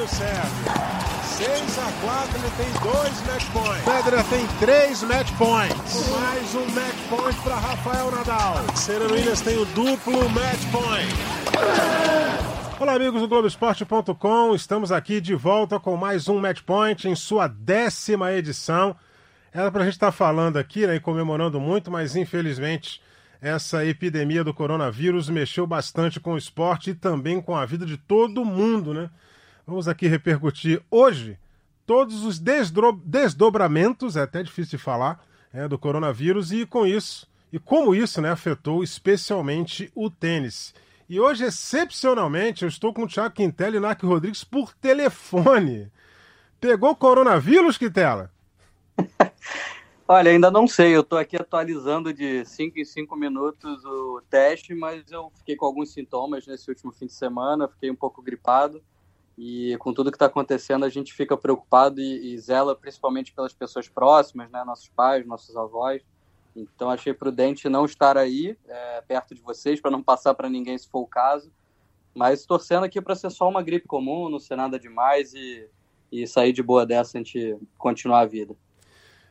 Mário Sérgio. 6 a 4 ele tem dois match points. Federer tem três match points. Mais um match point para Rafael Nadal. Serena Williams tem o duplo match point. Olá, amigos do Globoesporte.com. Estamos aqui de volta com mais um Match Point em sua décima edição. Era para a gente estar tá falando aqui né, e comemorando muito, mas infelizmente essa epidemia do coronavírus mexeu bastante com o esporte e também com a vida de todo mundo, né? Vamos aqui repercutir hoje todos os desdobramentos, é até difícil de falar, é, do coronavírus e com isso, e como isso né, afetou especialmente o tênis. E hoje, excepcionalmente, eu estou com o Thiago Quintela e Narc Rodrigues por telefone. Pegou coronavírus, Quintela? Olha, ainda não sei. Eu estou aqui atualizando de 5 em 5 minutos o teste, mas eu fiquei com alguns sintomas nesse último fim de semana. Fiquei um pouco gripado. E com tudo que está acontecendo, a gente fica preocupado e, e, zela principalmente pelas pessoas próximas, né? Nossos pais, nossos avós. Então achei prudente não estar aí é, perto de vocês para não passar para ninguém se for o caso. Mas torcendo aqui para ser só uma gripe comum, não ser nada demais e, e sair de boa dessa a gente continuar a vida.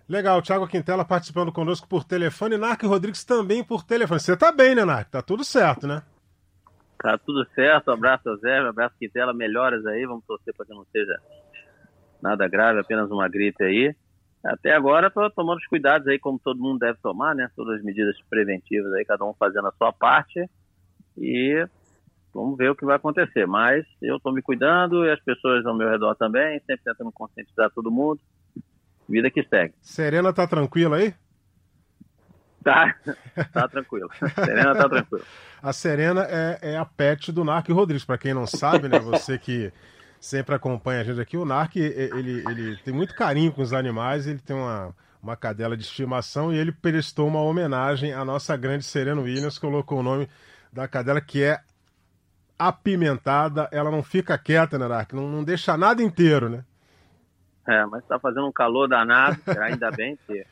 Legal, Thiago Quintela participando conosco por telefone, Narc Rodrigues também por telefone. Você tá bem, né, Narc? Tá tudo certo, né? Tá tudo certo, abraço a Zé, abraço Quintela, melhoras aí, vamos torcer para que não seja nada grave, apenas uma gripe aí. Até agora estou tomando os cuidados aí, como todo mundo deve tomar, né? Todas as medidas preventivas aí, cada um fazendo a sua parte. E vamos ver o que vai acontecer. Mas eu estou me cuidando e as pessoas ao meu redor também, sempre tentando conscientizar todo mundo. Vida que segue. Serena tá tranquila aí? Tá, tá tranquilo. Serena tá tranquila. A Serena é, é a pet do Narco Rodrigues, para quem não sabe, né? Você que sempre acompanha a gente aqui. O Narc, ele, ele tem muito carinho com os animais, ele tem uma, uma cadela de estimação e ele prestou uma homenagem à nossa grande Serena Williams, colocou o nome da cadela que é apimentada, ela não fica quieta, né, Narc? Não, não deixa nada inteiro, né? É, mas tá fazendo um calor danado, ainda bem, o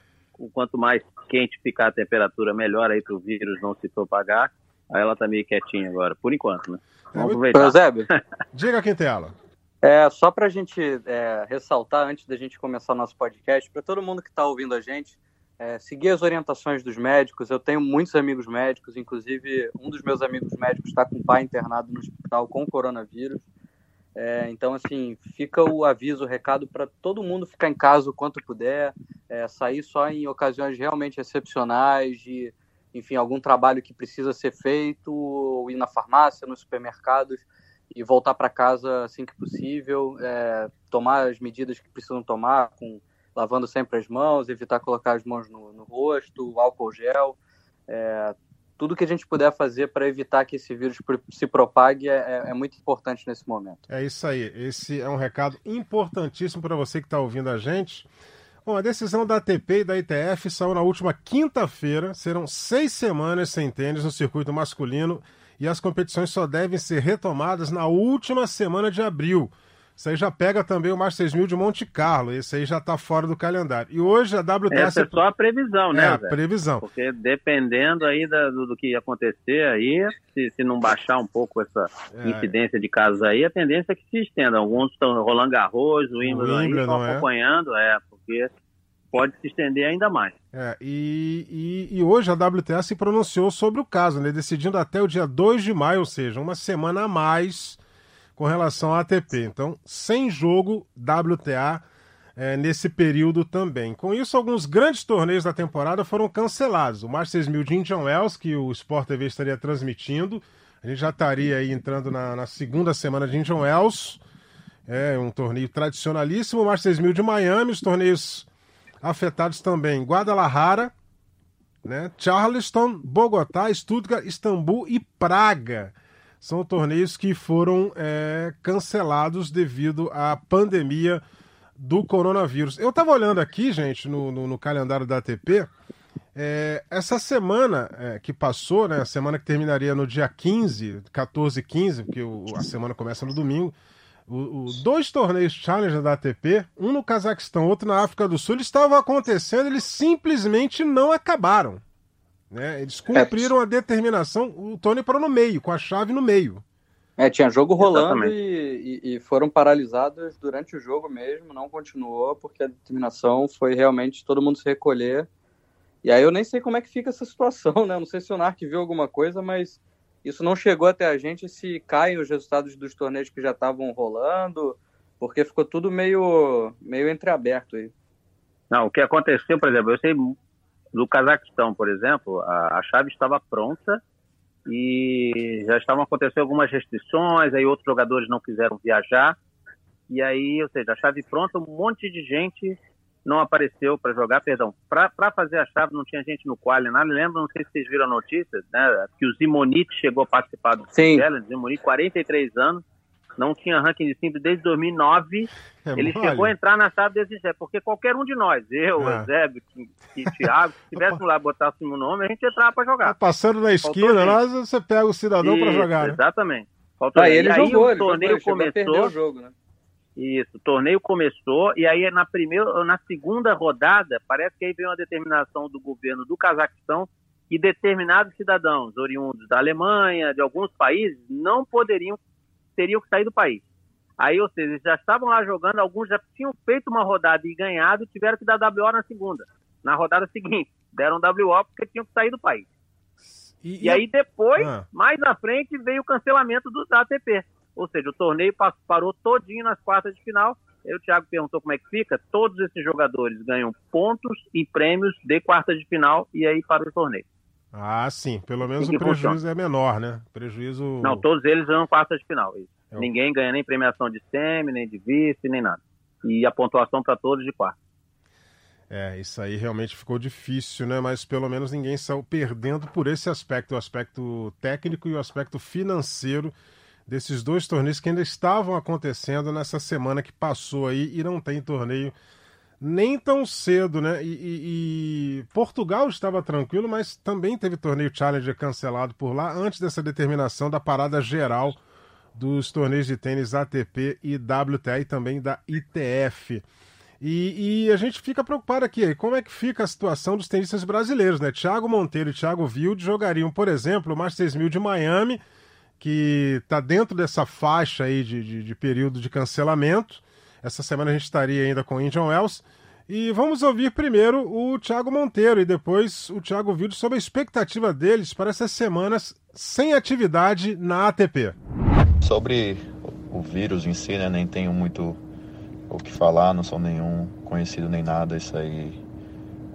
quanto mais quente ficar a temperatura, melhor aí para o vírus não se propagar. Aí ela tá meio quietinha agora, por enquanto, né? Vamos aproveitar. Diga, Quintela. É, só para a gente é, ressaltar, antes da gente começar nosso podcast, para todo mundo que está ouvindo a gente, é, seguir as orientações dos médicos. Eu tenho muitos amigos médicos, inclusive um dos meus amigos médicos está com o pai internado no hospital com coronavírus. É, então, assim, fica o aviso, o recado para todo mundo ficar em casa o quanto puder, é, sair só em ocasiões realmente excepcionais, de, enfim, algum trabalho que precisa ser feito, ou ir na farmácia, nos supermercados e voltar para casa assim que possível, é, tomar as medidas que precisam tomar, com lavando sempre as mãos, evitar colocar as mãos no, no rosto, álcool gel, é, tudo que a gente puder fazer para evitar que esse vírus se propague é, é, é, muito importante nesse momento. É isso aí. Esse é um recado importantíssimo para você que está ouvindo a gente. Bom, a decisão da ATP e da ITF saiu na última quinta-feira. Serão seis semanas sem tênis no circuito masculino e as competições só devem ser retomadas na última semana de abril. Isso aí já pega também o Masters 1000 de Monte Carlo. Esse aí já está fora do calendário. E hoje a WTS... Essa é só a previsão, né? É, a previsão. Porque dependendo aí da, do, do, que acontecer aí, se, se não baixar um pouco essa é. incidência de casos aí, a tendência é que se estenda. Alguns estão rolando arroz, o Wimbledon, estão é? acompanhando, é, porque pode se estender ainda mais. É, e, e, e, hoje a WTA se pronunciou sobre o caso, né, decidindo até o dia 2 de maio, ou seja, uma semana a mais com relação à ATP. Então, sem jogo WTA é, nesse período também. Com isso, alguns grandes torneios da temporada foram cancelados. O Masters 1000 de Indian Wells, que o Sport TV estaria transmitindo, a gente já estaria aí entrando na, na segunda semana de Indian Wells. É um torneio tradicionalíssimo. O Masters 1000 de Miami, os torneios afetados também Guadalajara, né? Charleston, Bogotá, Stuttgart, Istambul e Praga. São torneios que foram é, cancelados devido à pandemia do coronavírus. Eu estava olhando aqui, gente, no, no, no, calendário da ATP. É, essa semana é, que passou, né, a semana que terminaria no dia 15, 14 e 15, porque o, a semana começa no domingo, o, o, dois torneios Challenger da ATP, um no Cazaquistão, outro na África do Sul, estavam acontecendo, eles simplesmente não acabaram. Né? Eles cumpriram é. a determinação, o Tony parou no meio, com a chave no meio. É, tinha jogo rolando e, e, e, foram paralisados durante o jogo mesmo, não continuou, porque a determinação foi realmente todo mundo se recolher. E aí eu nem sei como é que fica essa situação, né? Não sei se o Narc viu alguma coisa, mas isso não chegou até a gente se caem os resultados dos torneios que já estavam rolando, porque ficou tudo meio, meio entreaberto aí. Não, o que aconteceu, por exemplo, eu sei do Cazaquistão, por exemplo, a, a chave estava pronta e já estavam acontecendo algumas restrições, aí outros jogadores não quiseram viajar, e aí, ou seja, a chave pronta, um monte de gente não apareceu para jogar, perdão, para fazer a chave não tinha gente no quali, nada, lembra, não sei se vocês viram a notícia, né, que o Zimonite chegou a participar do Challenge, Zimonite, 43 anos, não tinha ranking de simples desde 2009. É ele mole. chegou a entrar na chave desse Zé, porque qualquer um de nós, eu, é. Eusébio, e Thiago, se tivéssemos lá botássemos o nome, a gente entrava para jogar. Tá passando na esquina, lá você pega o cidadão para jogar. Né? Exatamente. Faltou ah, ele aí jogou, o torneio jogou, começou. O jogo, né? Isso, o torneio começou e aí na primeira, na segunda rodada, parece que aí veio uma determinação do governo do Cazaquistão que determinados cidadãos oriundos da Alemanha, de alguns países, não poderiam teriam que sair do país. Aí, ou seja, eles já estavam lá jogando, alguns já tinham feito uma rodada e ganhado, tiveram que dar WO na segunda. Na rodada seguinte, deram WO porque tinham que sair do país. E, e aí depois, ah. mais na frente, veio o cancelamento do, da ATP. Ou seja, o torneio parou todinho nas quartas de final. Aí o Thiago perguntou como é que fica. Todos esses jogadores ganham pontos e prêmios de quartas de final e aí para o torneio. Ah, sim. Pelo menos o prejuízo funciona. é menor, né? Prejuízo. Não, todos eles ganham quartas de final. É Ninguém ganha nem premiação de semi, nem de vice, nem nada. E a pontuação para todos de quarta. É, isso aí realmente ficou difícil, né? Mas pelo menos ninguém saiu perdendo por esse aspecto, o aspecto técnico e o aspecto financeiro desses dois torneios que ainda estavam acontecendo nessa semana que passou aí e não tem torneio nem tão cedo, né? E, e, e, Portugal estava tranquilo, mas também teve torneio Challenger cancelado por lá antes dessa determinação da parada geral dos torneios de tênis ATP e WTA e também da ITF. E, e, a gente fica preocupado aqui, como é que fica a situação dos tenistas brasileiros, né? Thiago Monteiro e Thiago Wilde jogariam, por exemplo, o Masters 1000 de Miami, que está dentro dessa faixa aí de, de, de período de cancelamento, essa semana a gente estaria ainda com o Indian Wells. E vamos ouvir primeiro o Thiago Monteiro e depois o Thiago Vildo sobre a expectativa deles para essas semanas sem atividade na ATP. Sobre o vírus em si, né, nem tenho muito o que falar, não sou nenhum conhecido nem nada, isso aí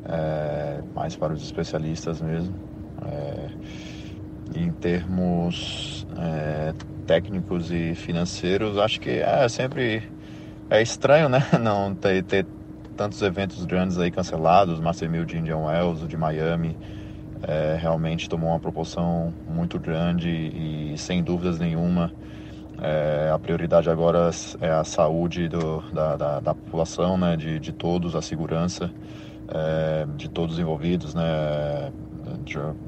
é mais para os especialistas mesmo. É, em termos é, técnicos e financeiros, acho que é sempre é estranho, né? Não ter, ter tantos eventos grandes aí cancelados, Master Mil de Indian Wells, o de Miami, é, realmente tomou uma proporção muito grande e sem dúvidas nenhuma é, a prioridade agora é a saúde do, da, da, da, população, né, de, de todos, a segurança é, de todos os envolvidos, né,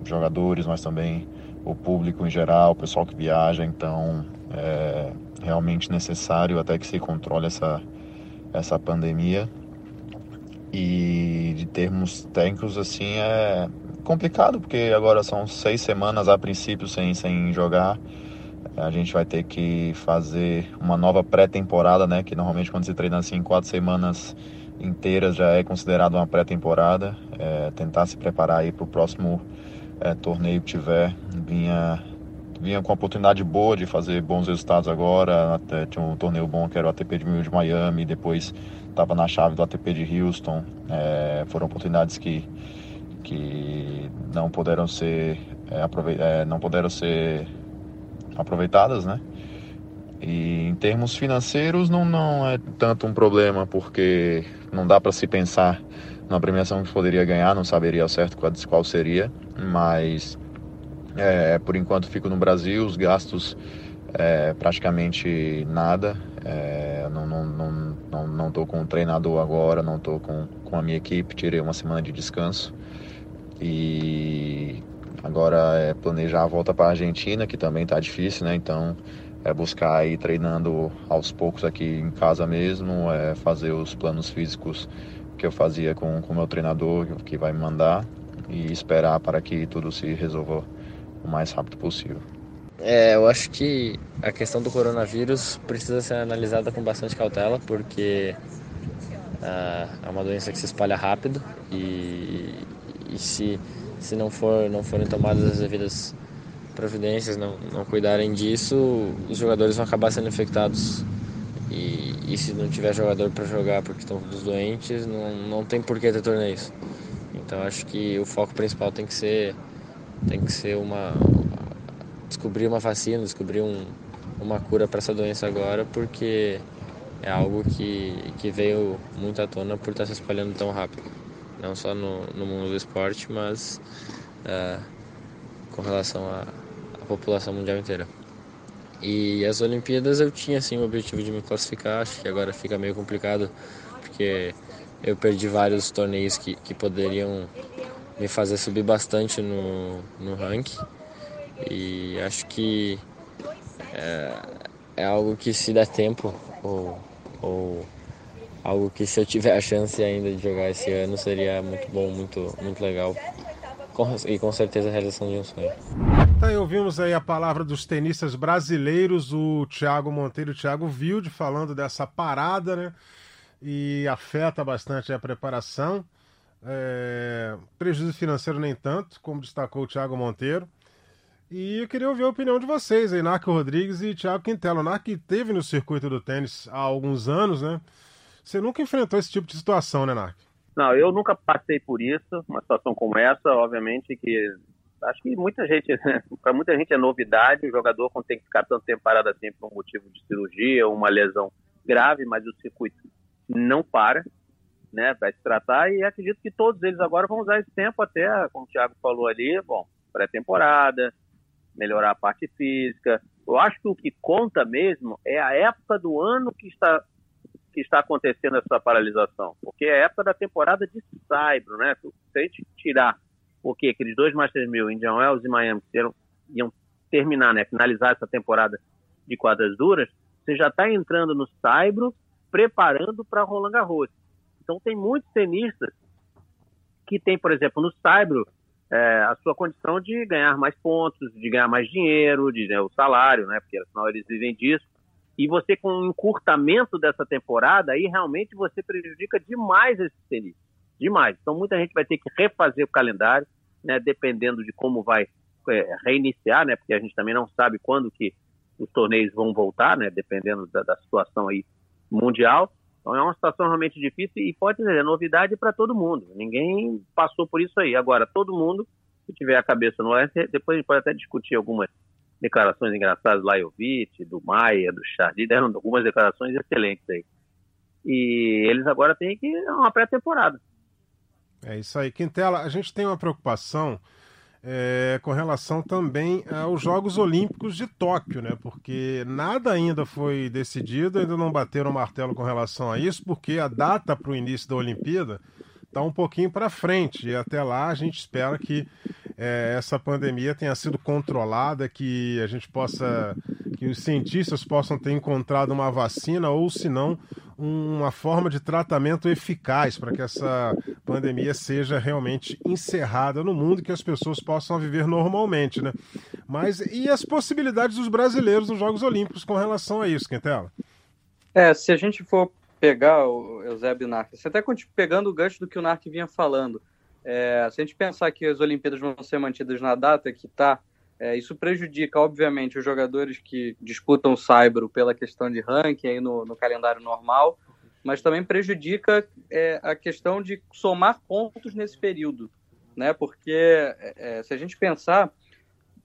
jogadores, mas também o público em geral, o pessoal que viaja, então é, realmente necessário até que se controle essa, essa pandemia. E de termos técnicos, assim, é complicado, porque agora são seis semanas a princípio sem, sem jogar. A gente vai ter que fazer uma nova pré-temporada, né? Que normalmente quando se treina assim quatro semanas inteiras já é considerado uma pré-temporada. É, tentar se preparar aí para o próximo é, torneio que tiver. Vinha vinha com a oportunidade boa de fazer bons resultados agora. Até tinha um torneio bom que era o ATP de, de Miami, depois estava na chave do ATP de Houston. É, foram oportunidades que, que não puderam ser é, é, não puderam ser aproveitadas, né? E em termos financeiros não, não é tanto um problema, porque não dá para se pensar na premiação que poderia ganhar, não saberia ao certo qual, qual seria, mas é, por enquanto fico no Brasil, os gastos é, praticamente nada. É, não, não, não, não, não tô com um treinador agora, não estou com, com a minha equipe, tirei uma semana de descanso. E agora é planejar a volta para a Argentina, que também está difícil, né? Então é buscar ir treinando aos poucos aqui em casa mesmo, é fazer os planos físicos que eu fazia com o meu treinador, que vai me mandar, e esperar para que tudo se resolva o mais rápido possível. É, eu acho que a questão do coronavírus precisa ser analisada com bastante cautela, porque uh, é uma doença que se espalha rápido e, e se, se não, for, não forem tomadas as devidas providências, não, não cuidarem disso, os jogadores vão acabar sendo infectados. E, e se não tiver jogador para jogar porque estão todos doentes, não, não tem por que ter torneios. Então acho que o foco principal tem que ser tem que ser uma descobrir uma vacina, descobrir um, uma cura para essa doença agora, porque é algo que, que veio muito à tona por estar se espalhando tão rápido. Não só no, no mundo do esporte, mas uh, com relação à, à população mundial inteira. E as Olimpíadas eu tinha assim o objetivo de me classificar, acho que agora fica meio complicado, porque eu perdi vários torneios que, que poderiam me fazer subir bastante no, no ranking. E acho que é, é algo que se der tempo, ou, ou algo que se eu tiver a chance ainda de jogar esse ano seria muito bom, muito, muito legal. Com, e com certeza a realização de um sonho. Tá, ouvimos aí a palavra dos tenistas brasileiros, o Thiago Monteiro e o Thiago Wilde, falando dessa parada, né? E afeta bastante a preparação. É, prejuízo financeiro nem tanto, como destacou o Thiago Monteiro. E eu queria ouvir a opinião de vocês aí, Narco Rodrigues e Thiago Quintela. Narco esteve no circuito do tênis há alguns anos, né? Você nunca enfrentou esse tipo de situação, né, Narco? Não, eu nunca passei por isso, uma situação como essa, obviamente que acho que muita gente, para muita gente é novidade, o jogador quando tem que ficar tanto tempo parado assim por um motivo de cirurgia ou uma lesão grave, mas o circuito não para, né, vai se tratar e acredito que todos eles agora vão usar esse tempo até, como o Thiago falou ali, bom, pré-temporada, melhorar a parte física. Eu acho que o que conta mesmo é a época do ano que está que está acontecendo essa paralisação, porque é a época da temporada de Saibro, né? Se a gente tirar porque aqueles dois Masters 1000, Indian Wells e Miami, iam, iam terminar, né, finalizar essa temporada de quadras duras, você já está entrando no Saibro preparando para Roland Garros. Então tem muitos tenistas que tem, por exemplo, no Saibro é, a sua condição de ganhar mais pontos, de ganhar mais dinheiro, de né, o salário, né? Porque afinal eles vivem disso. E você com o encurtamento dessa temporada, aí realmente você prejudica demais esse tenis. Demais. Então muita gente vai ter que refazer o calendário, né? Dependendo de como vai é, reiniciar, né? Porque a gente também não sabe quando que os torneios vão voltar, né? Dependendo da, da situação aí mundial. Então é uma situação realmente difícil e pode ser é novidade para todo mundo. Ninguém passou por isso aí. Agora, todo mundo, se tiver a cabeça no ar, depois a gente pode até discutir algumas declarações engraçadas do Lajovic, do Maia, do Charlie, deram algumas declarações excelentes aí. E eles agora têm que uma pré-temporada. É isso aí. Quintela, a gente tem uma preocupação é, com relação também aos Jogos Olímpicos de Tóquio, né? Porque nada ainda foi decidido, ainda não bateram o martelo com relação a isso, porque a data para o início da Olimpíada está um pouquinho para frente e até lá a gente espera que é, essa pandemia tenha sido controlada, que a gente possa, que os cientistas possam ter encontrado uma vacina ou, se não, uma forma de tratamento eficaz para que essa pandemia seja realmente encerrada no mundo e que as pessoas possam viver normalmente, né? Mas e as possibilidades dos brasileiros nos Jogos Olímpicos com relação a isso, Quintela? É, se a gente for pegar o Eusébio Narc, até pegando o gancho do que o Narc vinha falando, é, se a gente pensar que as Olimpíadas vão ser mantidas na data que está é, isso prejudica, obviamente, os jogadores que disputam o Saibro pela questão de ranking aí no, no calendário normal, mas também prejudica é, a questão de somar pontos nesse período, né? Porque é, é se a gente pensar,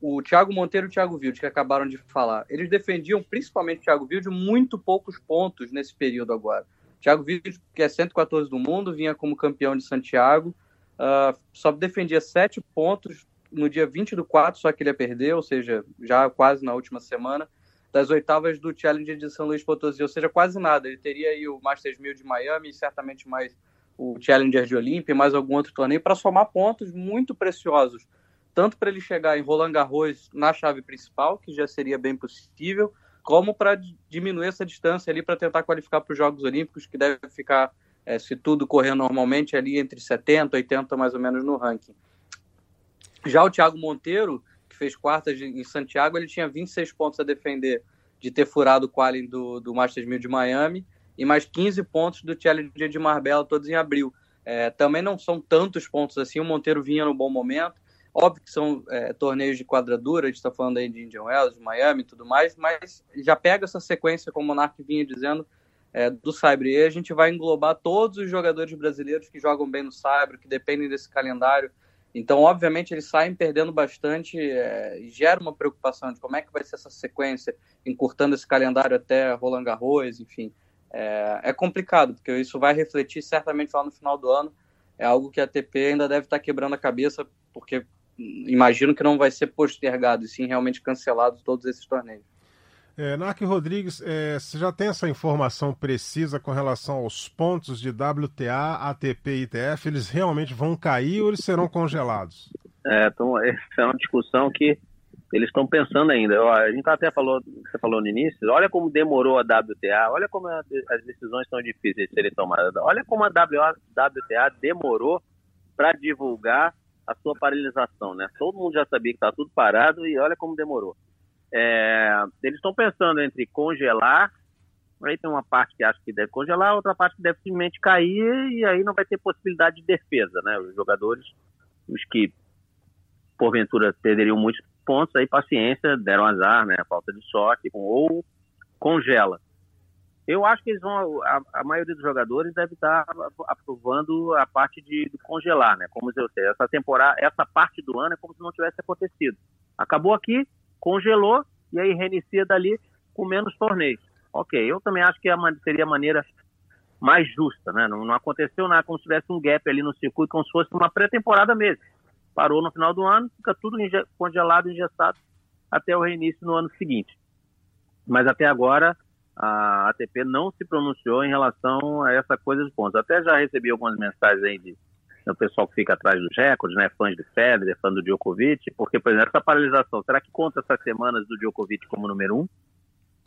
o Thiago Monteiro e o Thiago Wilde, que acabaram de falar, eles defendiam, principalmente o Thiago Wilde, muito poucos pontos nesse período agora. Thiago Wilde, que é 114 do mundo, vinha como campeão de Santiago, uh, só defendia sete pontos no dia 20 do 4, só que ele ia perder, ou seja, já quase na última semana, das oitavas do Challenger de São Luís Potosí, ou seja, quase nada. Ele teria aí o Masters 1000 de Miami, certamente mais o Challenger de Olímpia, mais algum outro torneio, para somar pontos muito preciosos, tanto para ele chegar em Roland Garros na chave principal, que já seria bem possível, como para diminuir essa distância ali para tentar qualificar para os Jogos Olímpicos, que deve ficar, é, se tudo correr normalmente, ali entre 70 e 80 mais ou menos no ranking. Já o Thiago Monteiro, que fez quartas em Santiago, ele tinha 26 pontos a defender de ter furado o quali do, do Masters 1000 de Miami e mais 15 pontos do Challenger de Marbella, todos em abril. É, também não são tantos pontos assim, o Monteiro vinha no bom momento. Óbvio que são é, torneios de quadradura, a gente está falando aí de Indian Wells, de Miami e tudo mais, mas já pega essa sequência, como o Monark vinha dizendo, é, do Sabre. E a gente vai englobar todos os jogadores brasileiros que jogam bem no Sabre, que dependem desse calendário. Então, obviamente, eles saem perdendo bastante é, e gera uma preocupação de como é que vai ser essa sequência, encurtando esse calendário até Roland Garros, enfim. É, é complicado, porque isso vai refletir certamente lá no final do ano. É algo que a ATP ainda deve estar quebrando a cabeça, porque imagino que não vai ser postergado, e sim realmente cancelado todos esses torneios. É, Rodrigues, é, você já tem essa informação precisa com relação aos pontos de WTA, ATP e ITF? Eles realmente vão cair ou eles serão congelados? É, então, essa é uma discussão que eles estão pensando ainda. A gente até falou, você falou no início, olha como demorou a WTA, olha como a, as decisões são difíceis de serem tomadas. Olha como a WTA demorou para divulgar a sua paralisação, né? Todo mundo já sabia que está tudo parado e olha como demorou. É, eles estão pensando entre congelar, aí tem uma parte que acha que deve congelar, outra parte que deve simplesmente cair e aí não vai ter possibilidade de defesa, né? Os jogadores, os que porventura perderiam muitos pontos, aí paciência, deram azar, né? Falta de sorte, ou congela. Eu acho que eles vão, a, a, maioria dos jogadores deve estar aprovando a parte de, de, congelar, né? Como eu sei, essa temporada, essa parte do ano é como se não tivesse acontecido. Acabou aqui, congelou e aí reinicia dali com menos torneios. Ok, eu também acho que seria a maneira mais justa, né? Não, não, aconteceu nada como se tivesse um gap ali no circuito, como se fosse uma pré-temporada mesmo. Parou no final do ano, fica tudo congelado, engessado até o reinício no ano seguinte. Mas até agora a ATP não se pronunciou em relação a essa coisa dos pontos. Até já recebi algumas mensagens aí de o pessoal que fica atrás dos recordes, né, fãs de Federer, fã do Djokovic, porque, por exemplo, essa paralisação, será que conta essas semanas do Djokovic como número um?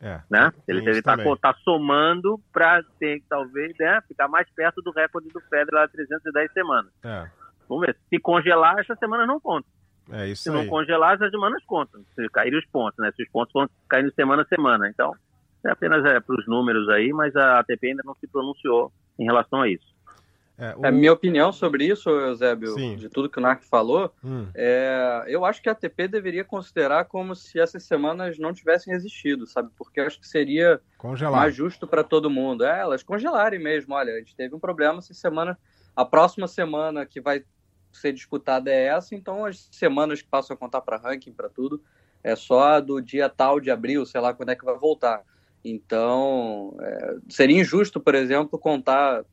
É, né? Ele deve estar tá, somando para ter, talvez, né, ficar mais perto do recorde do Federer lá 310 semanas. É. Vamos ver. Se congelar, essas semanas não contam. É isso Se aí. não congelar, essas semanas contam. Se caírem os pontos, né? Se os pontos vão caindo semana a semana. Então, é apenas é, para os números aí, mas a ATP ainda não se pronunciou em relação a isso. É, o... A minha opinião sobre isso, Eusébio, Sim. de tudo que o Narc falou, hum. é, eu acho que a ATP deveria considerar como se essas semanas não tivessem existido, sabe? Porque eu acho que seria Congelar. mais justo para todo mundo. É, elas congelarem mesmo. Olha, a gente teve um problema essa semana. A próxima semana que vai ser disputada é essa, então as semanas que passam a contar para ranking, para tudo, é só do dia tal de abril, sei lá quando é que vai voltar. Então, é, seria injusto, por exemplo, contar é,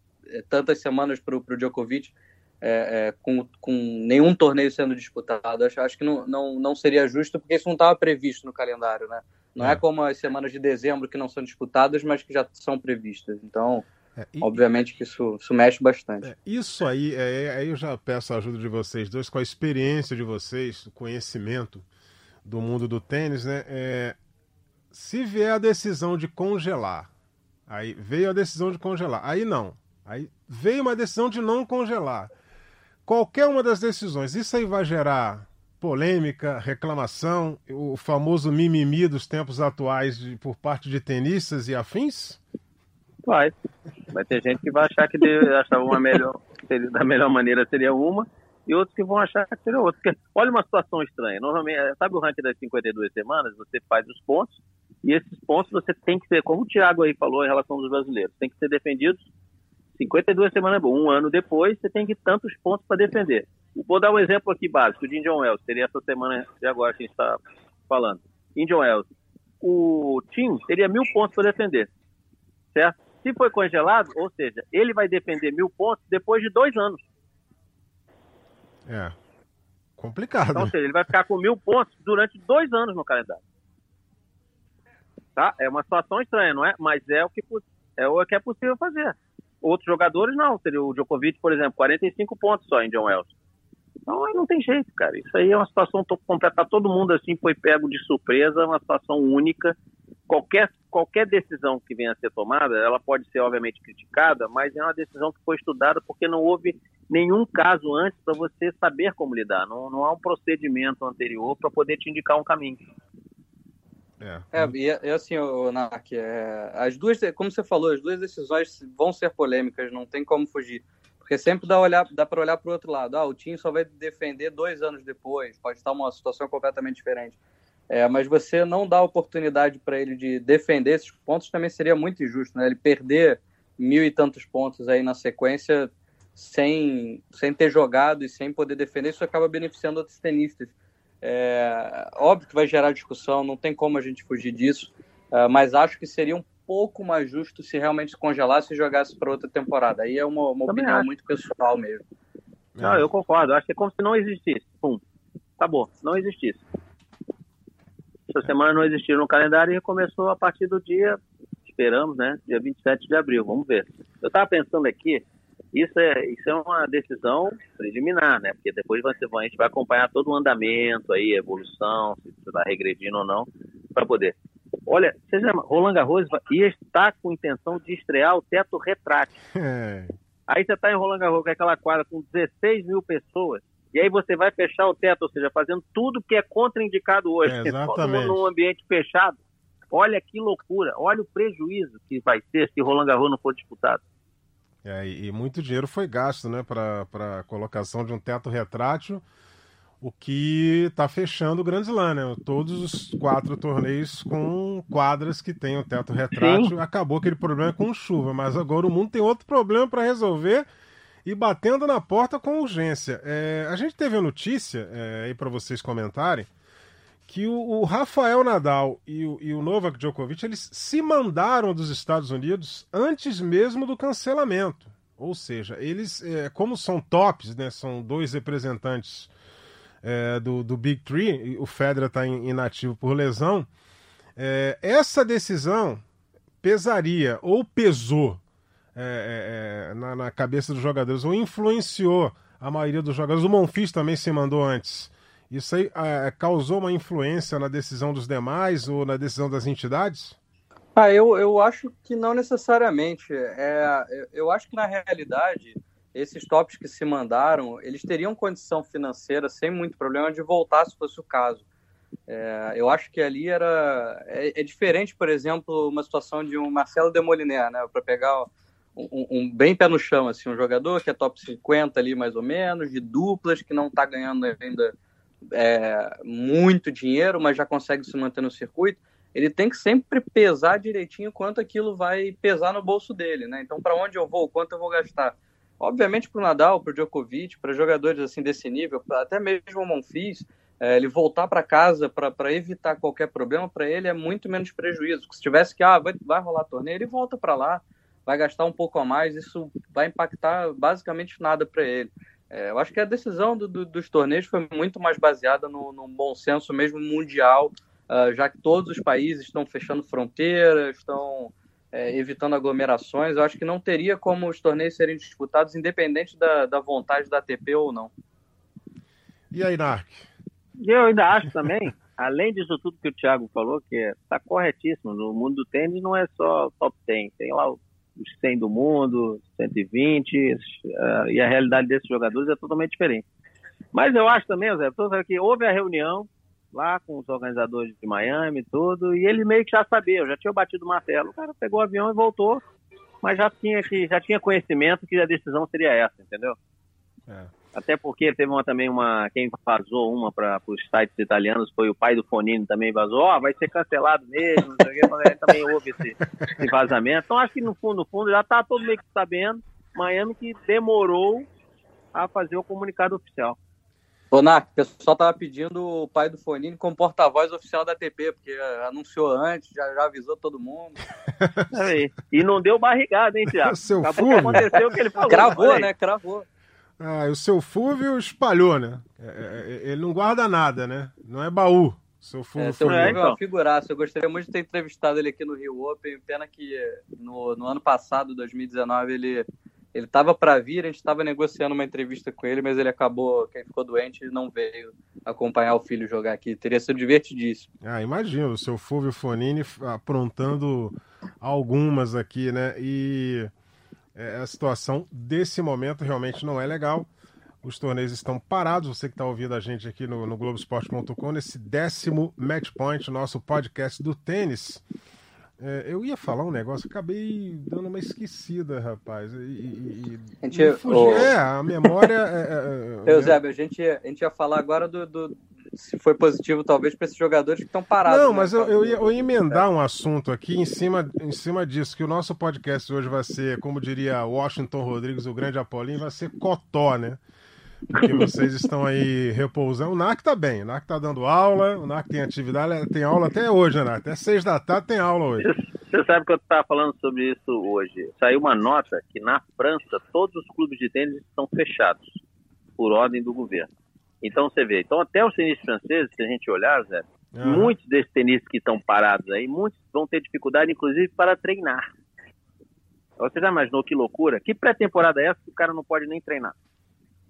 tantas semanas para o Djokovic é, é, com, com, nenhum torneio sendo disputado. Acho, acho que não, não, não seria justo, porque isso não estava previsto no calendário, né? Não é. é. como as semanas de dezembro que não são disputadas, mas que já são previstas. Então, é, e, obviamente que isso, isso mexe bastante. É, isso aí, aí eu já peço a ajuda de vocês dois, com a experiência de vocês, o conhecimento do mundo do tênis, né? se vier a decisão de congelar, aí veio a decisão de congelar, aí não. Aí veio uma decisão de não congelar. Qualquer uma das decisões, isso aí vai gerar polêmica, reclamação, o famoso mimimi dos tempos atuais de, por parte de tenistas e afins? Vai. Vai ter gente que vai achar que deve, achar uma melhor, seria, da melhor maneira seria uma, e outros que vão achar que seria outra. Porque, olha uma situação estranha. Normalmente, sabe o ranking das 52 semanas? Você faz os pontos, e esses pontos você tem que ser, como o Thiago aí falou em relação aos brasileiros, tem que ser defendidos 52 semanas é. Um ano depois, você tem que tantos pontos para defender. Vou dar um exemplo aqui básico de Indian Wells. Seria essa semana de agora que a gente está falando. Indian Wells. O Tim teria mil pontos para defender. Certo? Se foi congelado, ou seja, ele vai defender mil pontos depois de dois anos. É. Complicado. Então, ou seja, ele vai ficar com mil pontos durante dois anos no calendário. Tá? É uma situação estranha, não é? Mas é o que, é o que é possível fazer. Outros jogadores não, seria o Djokovic, por exemplo, 45 pontos só em John Wells. Então aí não tem jeito, cara. Isso aí é uma situação completa. Todo mundo assim foi pego de surpresa, uma situação única. Qualquer qualquer decisão que venha a ser tomada, ela pode ser obviamente criticada, mas é uma decisão que foi estudada porque não houve nenhum caso antes para você saber como lidar. Não, não há um procedimento anterior para poder te indicar um caminho. É, é e, e assim, o Nark, é, as duas, como você falou, as duas decisões vão ser polêmicas, não tem como fugir. Porque sempre dá, olhar, dá para olhar para o outro lado. Ah, o time só vai defender dois anos depois, pode estar uma situação completamente diferente. É, mas você não dá oportunidade para ele de defender esses pontos também seria muito injusto, né? Ele perder mil e tantos pontos aí na sequência sem, sem ter jogado e sem poder defender, isso acaba beneficiando outros tenistas. É, óbvio que vai gerar discussão, não tem como a gente fugir disso, é, mas acho que seria um pouco mais justo se realmente congelasse e jogasse para outra temporada. Aí é uma, uma opinião acho. muito pessoal mesmo. Não, eu concordo. Acho que é como se não existisse. Pum. Acabou. Não existisse essa semana não existiu no calendário e começou a partir do dia, esperamos, né, dia 27 de abril, vamos ver. Eu estava pensando aqui, isso é, isso é uma decisão preliminar, né, porque depois você, a gente vai acompanhar todo o andamento aí, a evolução, se está regredindo ou não, para poder. Olha, você lembra, Roland Garros ia estar com intenção de estrear o teto retrátil. É. Aí você está em Roland Garros, com aquela quadra com 16 mil pessoas, e aí você vai fechar o teto, ou seja, fazendo tudo que é contraindicado hoje, é, exatamente. num ambiente fechado. Olha que loucura, olha o prejuízo que vai ter se Roland Garros não for disputado. É, e muito dinheiro foi gasto né, para a colocação de um teto retrátil, o que está fechando o Grand Slam. Né? Todos os quatro torneios com quadras que tem o teto retrátil. Sim. Acabou aquele problema com chuva, mas agora o mundo tem outro problema para resolver e batendo na porta com urgência. É, a gente teve a notícia, é, aí para vocês comentarem, que o, o Rafael Nadal e o, e o, Novak Djokovic eles se mandaram dos Estados Unidos antes mesmo do cancelamento. Ou seja, eles, é, como são tops, né, são dois representantes é, do, do, Big Three, o Federer está inativo por lesão, é, essa decisão pesaria ou pesou é, é, é, na, na, cabeça dos jogadores, ou influenciou a maioria dos jogadores. O Monfils também se mandou antes. Isso aí é, causou uma influência na decisão dos demais ou na decisão das entidades? Ah, eu, eu acho que não necessariamente. É, eu acho que na realidade esses tops que se mandaram, eles teriam condição financeira sem muito problema de voltar se fosse o caso. É, eu acho que ali era é, é, diferente, por exemplo, uma situação de um Marcelo Demoliner, né, para pegar um, um, bem pé no chão, assim, um jogador que é top 50 ali mais ou menos, de duplas, que não está ganhando ainda é, muito dinheiro, mas já consegue se manter no circuito, ele tem que sempre pesar direitinho quanto aquilo vai pesar no bolso dele, né? Então, para onde eu vou, quanto eu vou gastar? Obviamente, para o Nadal, para o Djokovic, para jogadores assim desse nível, até mesmo o Monfils, é, ele voltar para casa para evitar qualquer problema, para ele é muito menos prejuízo. Se tivesse que, ah, vai, vai rolar torneio, ele volta para lá, vai gastar um pouco a mais, isso vai impactar basicamente nada para ele. É, eu acho que a decisão do, do, dos torneios foi muito mais baseada no, no bom senso mesmo mundial, uh, já que todos os países estão fechando fronteiras, estão é, evitando aglomerações. Eu acho que não teria como os torneios serem disputados independente da, da vontade da ATP ou não. E aí, Narc? Eu ainda acho também, além disso tudo que o Thiago falou, que está corretíssimo, no mundo do tênis não é só top 10, tem lá o os 100 do mundo, 120, uh, e a realidade desses jogadores é totalmente diferente. Mas eu acho também, Zé, que houve a reunião lá com os organizadores de Miami e tudo, e ele meio que já sabia, já tinha batido o martelo. O cara pegou o avião e voltou, mas já tinha, que, já tinha conhecimento que a decisão seria essa, entendeu? É. Até porque teve uma, também uma. Quem vazou uma para os sites italianos foi o pai do Fonini também vazou. Ó, oh, vai ser cancelado mesmo, não sei o que. também houve esse, esse, vazamento. Então acho que no fundo, no fundo, já está todo meio que sabendo. Miami que demorou a fazer o comunicado oficial. Donac, o pessoal tava pedindo o pai do Fonini como porta-voz oficial da ATP, porque anunciou antes, já, já avisou todo mundo. e não deu barrigada, hein, Tiago? Que aconteceu o que ele falou. Cravou, né? Cravou. Ah, o seu Fúvio espalhou, né? É, é, é, ele não guarda nada, né? Não é baú. Seu Fúvio é, seu Fúvio é uma figuraça. Eu gostaria muito de ter entrevistado ele aqui no Rio Open. Pena que no, no ano passado, 2019, ele ele estava para vir, a gente estava negociando uma entrevista com ele, mas ele acabou, quem ficou doente, ele não veio acompanhar o filho jogar aqui. Teria sido divertidíssimo. Ah, imagino, o seu Fulvio Fonini aprontando algumas aqui, né? E é, a situação desse momento realmente não é legal. Os torneios estão parados. Você que está ouvindo a gente aqui no, no Globoesporte.com, nesse décimo Match Point, nosso podcast do tênis. É, eu ia falar um negócio, acabei dando uma esquecida, rapaz. E, e, a gente, fugi... oh... É, a memória. é, é, Eusébio, a gente, a gente ia falar agora do, do se foi positivo, talvez, para esses jogadores que estão parados. Não, né? mas eu, eu, ia, eu ia emendar um assunto aqui em cima, em cima disso, que o nosso podcast hoje vai ser, como diria Washington Rodrigues, o grande Apolinho, vai ser cotó, né? Porque vocês estão aí repousando. O NAC tá bem, o NAC tá dando aula, o NAC tem atividade, tem aula até hoje, né, NAC? Até seis da tarde tem aula hoje. Você sabe que eu estava falando sobre isso hoje. Saiu uma nota que na França todos os clubes de tênis estão fechados por ordem do governo. Então você vê, então até os tenistas franceses, se a gente olhar, Zé, uhum. muitos desses tenistas que estão parados aí, muitos vão ter dificuldade, inclusive, para treinar. Você já imaginou que loucura? Que pré-temporada é essa que o cara não pode nem treinar?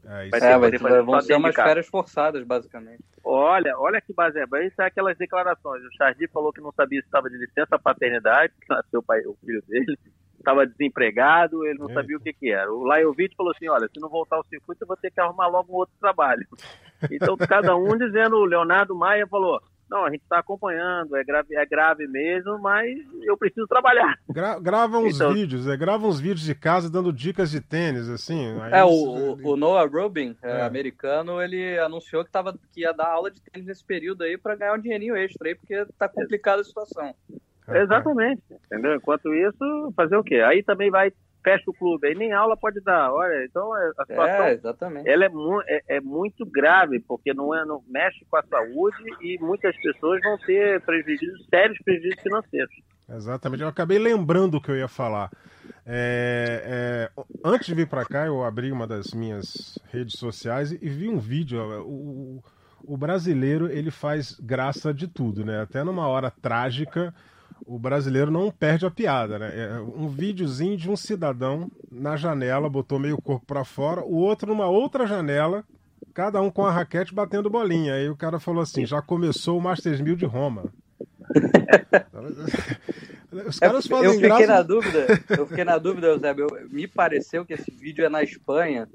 É, vai, é, vai, vai, vão ser umas férias forçadas, basicamente. Olha, olha que base é. Isso é aquelas declarações. O Chardy falou que não sabia se estava de licença paternidade, que nasceu o, pai, o filho dele, estava desempregado, ele não é. sabia o que, que era. O Lajovic falou assim: olha, se não voltar ao circuito, eu vou ter que arrumar logo um outro trabalho. Então, cada um dizendo, o Leonardo Maia falou: não, a gente está acompanhando, é grave, é grave mesmo, mas eu preciso trabalhar. Gra grava uns então... vídeos, é, grava uns vídeos de casa dando dicas de tênis, assim. é, o, o, Noah Rubin, é. americano, ele anunciou que, tava, que ia dar aula de tênis nesse período aí para ganhar um dinheirinho extra aí, porque tá complicada a situação. Exatamente, entendeu? Enquanto isso, fazer o quê? Aí também vai fecha o clube, aí nem aula pode dar. Olha, então é, a situação é, exatamente. ela é, mu é, é, muito grave, porque não, é, não mexe com a saúde e muitas pessoas vão ter prejuízos, sérios prejuízos financeiros. Exatamente, eu acabei lembrando o que eu ia falar. É, é, antes de vir para cá, eu abri uma das minhas redes sociais e vi um vídeo. O, o brasileiro ele faz graça de tudo, né? Até numa hora trágica o brasileiro não perde a piada, né? É um videozinho de um cidadão na janela, botou meio corpo para fora, o outro numa outra janela, cada um com a raquete batendo bolinha. Aí o cara falou assim: já começou o Masters 1000 de Roma. Os caras é, fazem eu fiquei graça... na dúvida, eu fiquei na dúvida, Eusébio. Me pareceu que esse vídeo é na Espanha,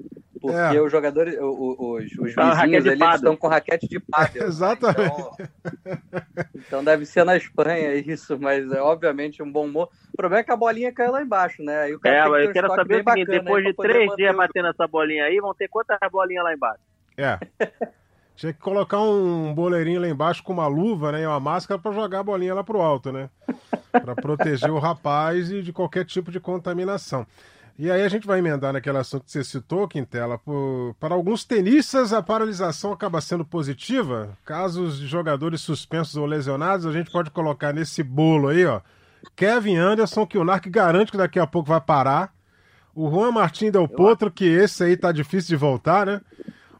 porque é. os jogadores, os, os vizinhos ali estão com raquete de pádel. Né? Exatamente. Então, então, deve ser na Espanha isso, mas é obviamente um bom humor. O problema é que a bolinha caiu lá embaixo, né? Aí o cara é, mas eu quero saber o seguinte, depois de três dias batendo essa bolinha aí, vão ter quantas bolinhas lá embaixo? É. Tinha que colocar um boleirinho lá embaixo com uma luva né, e uma máscara para jogar a bolinha lá pro alto, né? Para proteger o rapaz e de qualquer tipo de contaminação. E aí a gente vai emendar naquele assunto que você citou, Quintela. Por... Para alguns tenistas, a paralisação acaba sendo positiva. Casos de jogadores suspensos ou lesionados, a gente pode colocar nesse bolo aí, ó. Kevin Anderson, que o NARC garante que daqui a pouco vai parar. O Juan Martin Del Potro, que esse aí tá difícil de voltar, né?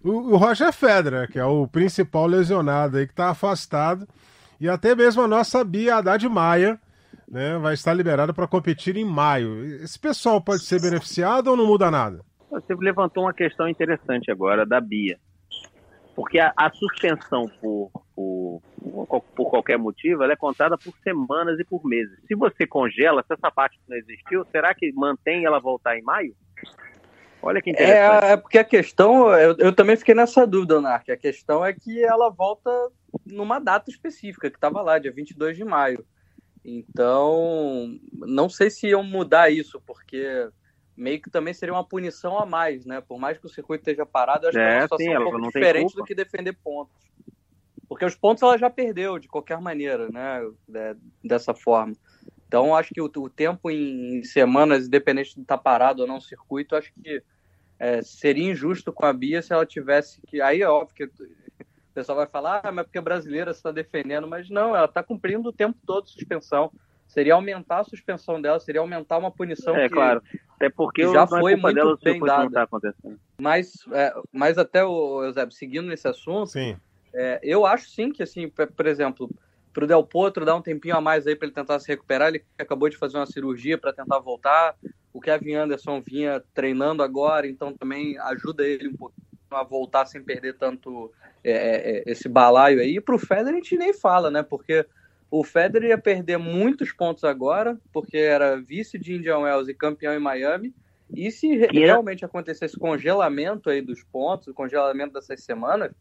o, o Roger Federer, que é o principal lesionado aí, que está afastado. E até mesmo a nossa Bia Haddad Maia né, vai estar liberada para competir em maio. Esse pessoal pode ser beneficiado ou não muda nada? Você levantou uma questão interessante agora da Bia. Porque a, a suspensão por, por, por, qualquer motivo, ela é contada por semanas e por meses. Se você congela, se essa parte não existiu, será que mantém ela voltar em maio? Olha que interessante. É, é porque a questão, eu, eu também fiquei nessa dúvida, Narc. A questão é que ela volta numa data específica, que estava lá, dia 22 de maio. Então, não sei se iam mudar isso, porque meio que também seria uma punição a mais, né? Por mais que o circuito esteja parado, acho é, que é uma situação sim, um pouco diferente do que defender pontos. Porque os pontos ela já perdeu, de qualquer maneira, né? dessa forma. Então, acho que o, o tempo em semanas, independente de estar parado ou não o circuito, acho que é, seria injusto com a Bia se ela tivesse que. Aí é óbvio que pessoal vai falar, ah, mas porque a brasileira está defendendo, mas não, ela está cumprindo o tempo todo suspensão. Seria aumentar a suspensão dela, seria aumentar uma punição é, que, claro. Até porque já foi muito dela, bem dada. Tá mas, é, mas até o Eusébio, seguindo nesse assunto, é, eu acho sim que, assim, por exemplo, para o Del Potro dar um tempinho a mais aí para ele tentar se recuperar, ele acabou de fazer uma cirurgia para tentar voltar O Kevin Anderson vinha treinando agora, então também ajuda ele um pouquinho a voltar sem perder tanto é, é, é esse balaio aí. E para o Federer a gente nem fala, né? Porque o Federer ia perder muitos pontos agora, porque era vice de Indian Wells e campeão em Miami. E se realmente acontecesse congelamento aí dos pontos, o congelamento dessas semanas,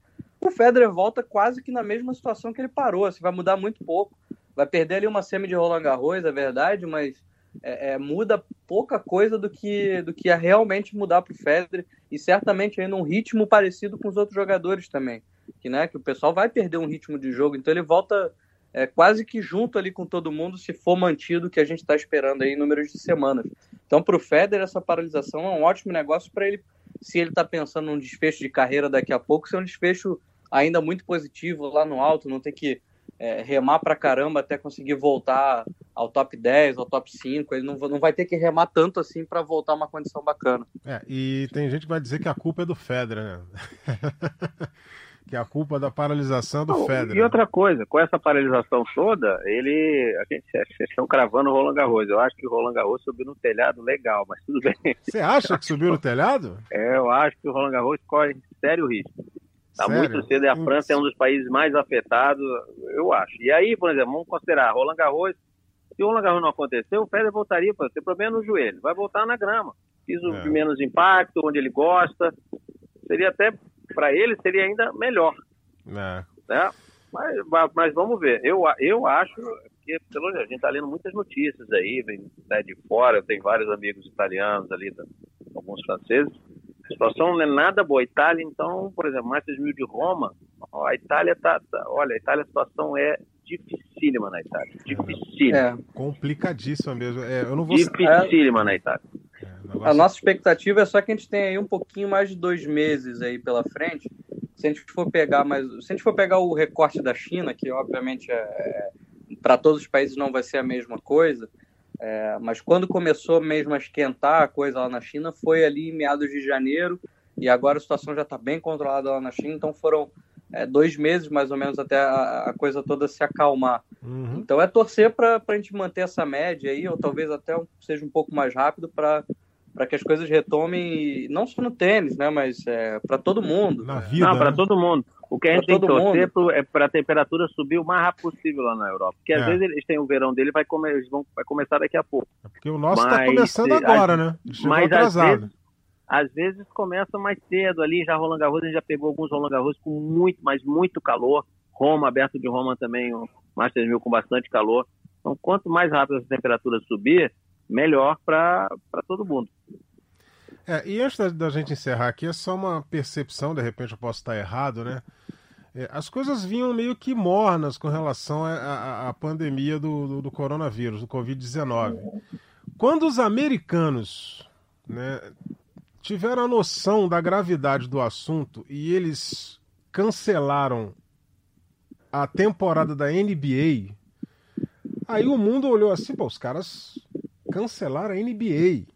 o Federer volta quase que na mesma situação que ele parou. Assim, vai mudar muito pouco. Vai perder ali uma semi de Roland Garros, é verdade, mas é, é, muda pouca coisa do que do que é realmente mudar para o Federer e certamente aí num ritmo parecido com os outros jogadores também, que né, que o pessoal vai perder um ritmo de jogo, então ele volta é, quase que junto ali com todo mundo se for mantido o que a gente está esperando aí em números de semanas. Então para o Federer essa paralisação é um ótimo negócio para ele, se ele está pensando num desfecho de carreira daqui a pouco, ser um desfecho ainda muito positivo lá no alto, não ter que é, remar pra caramba até conseguir voltar ao top 10, ao top 5. Ele não, não vai ter que remar tanto assim para voltar a uma condição bacana. É, e tem gente que vai dizer que a culpa é do Federer, né? que é a culpa da paralisação do não, Federer. E outra coisa, com essa paralisação toda, ele. A gente, vocês estão cravando o Roland Garros. Eu acho que o Roland Garros subiu no telhado legal, mas tudo bem. Você acha que subiu no telhado? É, eu acho que o Roland Garros corre sério risco. Está muito cedo e a França é um dos países mais afetados, eu acho. E aí, por exemplo, vamos considerar Roland Garros. Se o Roland Garros não acontecer, o Federer voltaria para ter problema no joelho. Vai voltar na grama. Piso é. de menos impacto, onde ele gosta. Seria até, para ele, seria ainda melhor. É. Né? Mas, mas vamos ver. Eu, eu acho que, pelo menos, a gente está lendo muitas notícias aí, vem né, de fora. Eu tenho vários amigos italianos ali, alguns franceses a situação não é nada boa. A Itália, então, por exemplo, Masters 1000 de Roma, a Itália tá, tá, Olha, a Itália, a situação é dificílima na Itália. Dificílima. É. Complicadíssima mesmo. É, eu não vou... Dificílima é. na Itália. É, a nossa expectativa é só que a gente tenha aí um pouquinho mais de dois meses aí pela frente. Se a gente for pegar mais, se a gente for pegar o recorte da China, que obviamente é, é para todos os países não vai ser a mesma coisa, é, mas quando começou mesmo a esquentar a coisa lá na China, foi ali em meados de janeiro, e agora a situação já está bem controlada lá na China, então foram é, dois meses mais ou menos até a, a coisa toda se acalmar. Uhum. Então é torcer para a gente manter essa média aí, ou talvez até seja um pouco mais rápido para para que as coisas retomem, não só no tênis, né, mas é, para todo mundo. Na vida, não, para né? todo mundo. O que a gente tem que torcer pro, é para a temperatura subir o mais rápido possível lá na Europa. Porque às é. vezes eles têm o verão dele, vai, come, eles vão, vai começar daqui a pouco. É porque o nosso está começando agora, né? mas atrasado. Às vezes, às vezes começa mais cedo ali, já Roland Garros, a gente já pegou alguns Roland Garros com muito, mas muito calor. Roma, aberto de Roma também, o Masters 1000 com bastante calor. Então, quanto mais rápido essa temperatura subir, melhor para todo mundo. É, e antes da, da, gente encerrar aqui, é só uma percepção, de repente eu posso estar errado, né? É, as coisas vinham meio que mornas com relação à pandemia do, do, do, coronavírus, do Covid-19. Quando os americanos né, tiveram a noção da gravidade do assunto e eles cancelaram a temporada da NBA, aí o mundo olhou assim, pô, os caras cancelaram a NBA.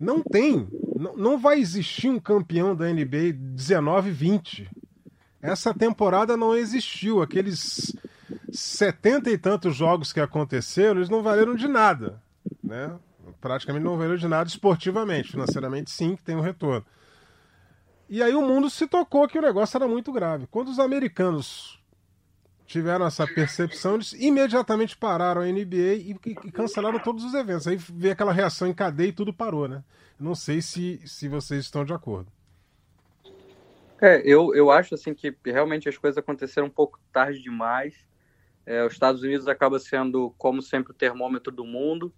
Não tem. Não, não vai existir um campeão da NBA 19-20. Essa temporada não existiu. Aqueles setenta e tantos jogos que aconteceram, eles não valeram de nada. Né? Praticamente não valeram de nada esportivamente. Financeiramente, sim, que tem um retorno. E aí o mundo se tocou que o negócio era muito grave. Quando os americanos tiveram essa percepção, eles imediatamente pararam a NBA e, e, cancelaram todos os eventos. Aí veio aquela reação em cadeia e tudo parou, né? Não sei se, se vocês estão de acordo. É, eu, eu acho assim que realmente as coisas aconteceram um pouco tarde demais. É, os Estados Unidos acaba sendo, como sempre, o termômetro do mundo.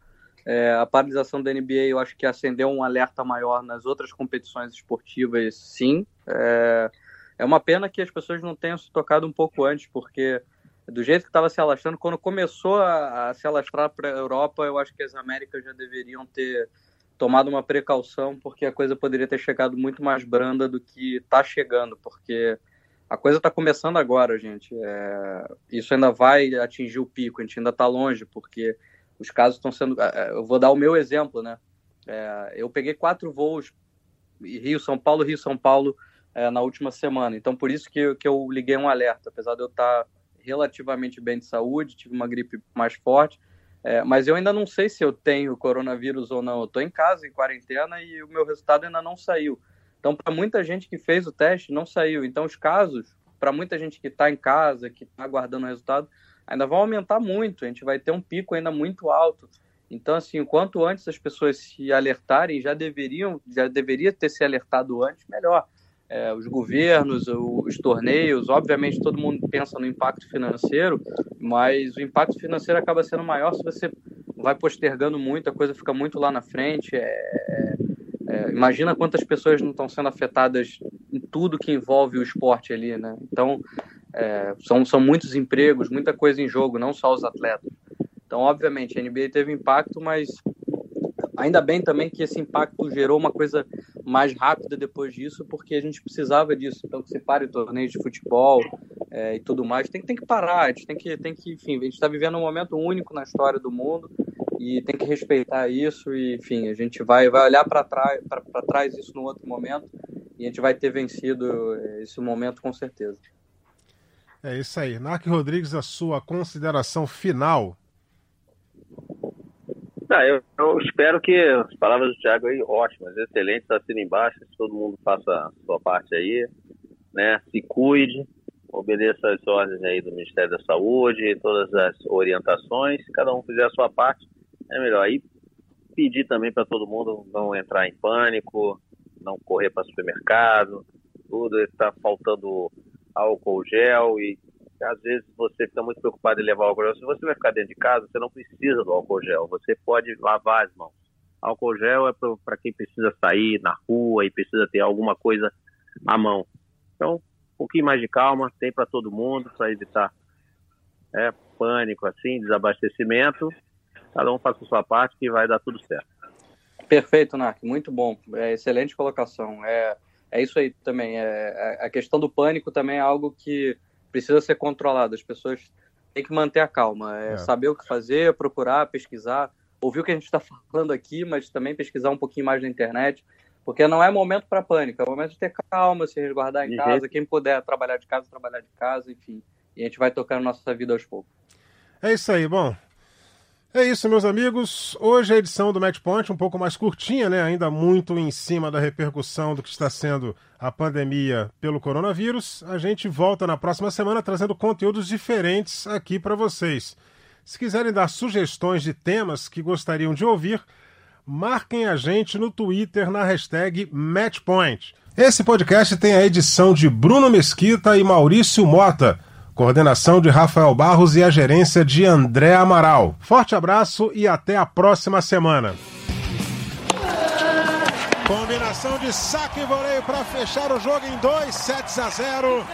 É, a paralisação da NBA eu acho que acendeu um alerta maior nas outras competições esportivas, sim. É, é uma pena que as pessoas não tenham se tocado um pouco antes, porque do jeito que estava se alastrando, quando começou a, a se alastrar para a Europa, eu acho que as Américas já deveriam ter tomado uma precaução, porque a coisa poderia ter chegado muito mais branda do que está chegando, porque a coisa está começando agora, gente. É, isso ainda vai atingir o pico, a gente ainda está longe, porque os casos estão sendo. É, é, eu vou dar o meu exemplo, né? É, eu peguei quatro voos Rio São Paulo, Rio São Paulo é, na última semana. Então, por isso que, que eu liguei um alerta. Apesar de eu estar relativamente bem de saúde, tive uma gripe mais forte, É, mas eu ainda não sei se eu tenho coronavírus ou não. Eu estou em casa, em quarentena, e o meu resultado ainda não saiu. Então, para muita gente que fez o teste, não saiu. Então, os casos, para muita gente que está em casa, que está aguardando o resultado, ainda vão aumentar muito. A gente vai ter um pico ainda muito alto. Então, assim, quanto antes as pessoas se alertarem, já deveriam, já deveria ter se alertado antes, melhor. É, os governos, os torneios, obviamente todo mundo pensa no impacto financeiro, mas o impacto financeiro acaba sendo maior se você vai postergando muito, a coisa fica muito lá na frente. É, é, é imagina quantas pessoas não estão sendo afetadas em tudo que envolve o esporte ali, né? Então, é, são, são muitos empregos, muita coisa em jogo, não só os atletas. Então, obviamente, a NBA teve impacto, mas ainda bem também que esse impacto gerou uma coisa mais rápida depois disso, porque a gente precisava disso. Então, que se pare o torneio de futebol é, e tudo mais, tem, tem que parar, a gente tem que, tem que enfim, a gente está vivendo um momento único na história do mundo e tem que respeitar isso e, enfim, a gente vai, vai olhar para trás, trás isso no outro momento e a gente vai ter vencido esse momento com certeza. É isso aí. Narc Rodrigues, a sua consideração final ah, eu, eu, espero que as palavras do Thiago aí ótimas, excelentes, assina embaixo, que todo mundo faça a sua parte aí, né? Se cuide, obedeça as ordens aí do Ministério da Saúde, todas as orientações, se cada um fizer a sua parte, é melhor. Aí pedir também para todo mundo não entrar em pânico, não correr para supermercado, tudo, está faltando álcool gel e às vezes você fica muito preocupado em levar álcool gel. Se você vai ficar dentro de casa, você não precisa do álcool gel. Você pode lavar as mãos. Álcool gel é para quem precisa sair na rua e precisa ter alguma coisa à mão. Então, um pouquinho mais de calma, tem para todo mundo, para evitar é, pânico, assim, desabastecimento. Cada um faça a sua parte que vai dar tudo certo. Perfeito, Narc, muito bom. É, excelente colocação. É, é isso aí também. É, é a questão do pânico também é algo que precisa ser controlado. As pessoas têm que manter a calma, é, é. saber o que fazer, procurar, pesquisar, ouvir o que a gente está falando aqui, mas também pesquisar um pouquinho mais na internet, porque não é momento para pânico, é momento de ter calma, se resguardar em casa, quem puder trabalhar de casa, trabalhar de casa, enfim. E a gente vai tocando nossa vida aos poucos. É isso aí, bom. É isso, meus amigos. Hoje a edição do Match Point um pouco mais curtinha, né? Ainda muito em cima da repercussão do que está sendo a pandemia pelo coronavírus. A gente volta na próxima semana trazendo conteúdos diferentes aqui para vocês. Se quiserem dar sugestões de temas que gostariam de ouvir, marquem a gente no Twitter na hashtag Matchpoint. Esse podcast tem a edição de Bruno Mesquita e Maurício Mota coordenação de Rafael Barros e a gerência de André Amaral. Forte abraço e até a próxima semana. Combinação de saque e voleio para fechar o jogo em 2 sets a 0.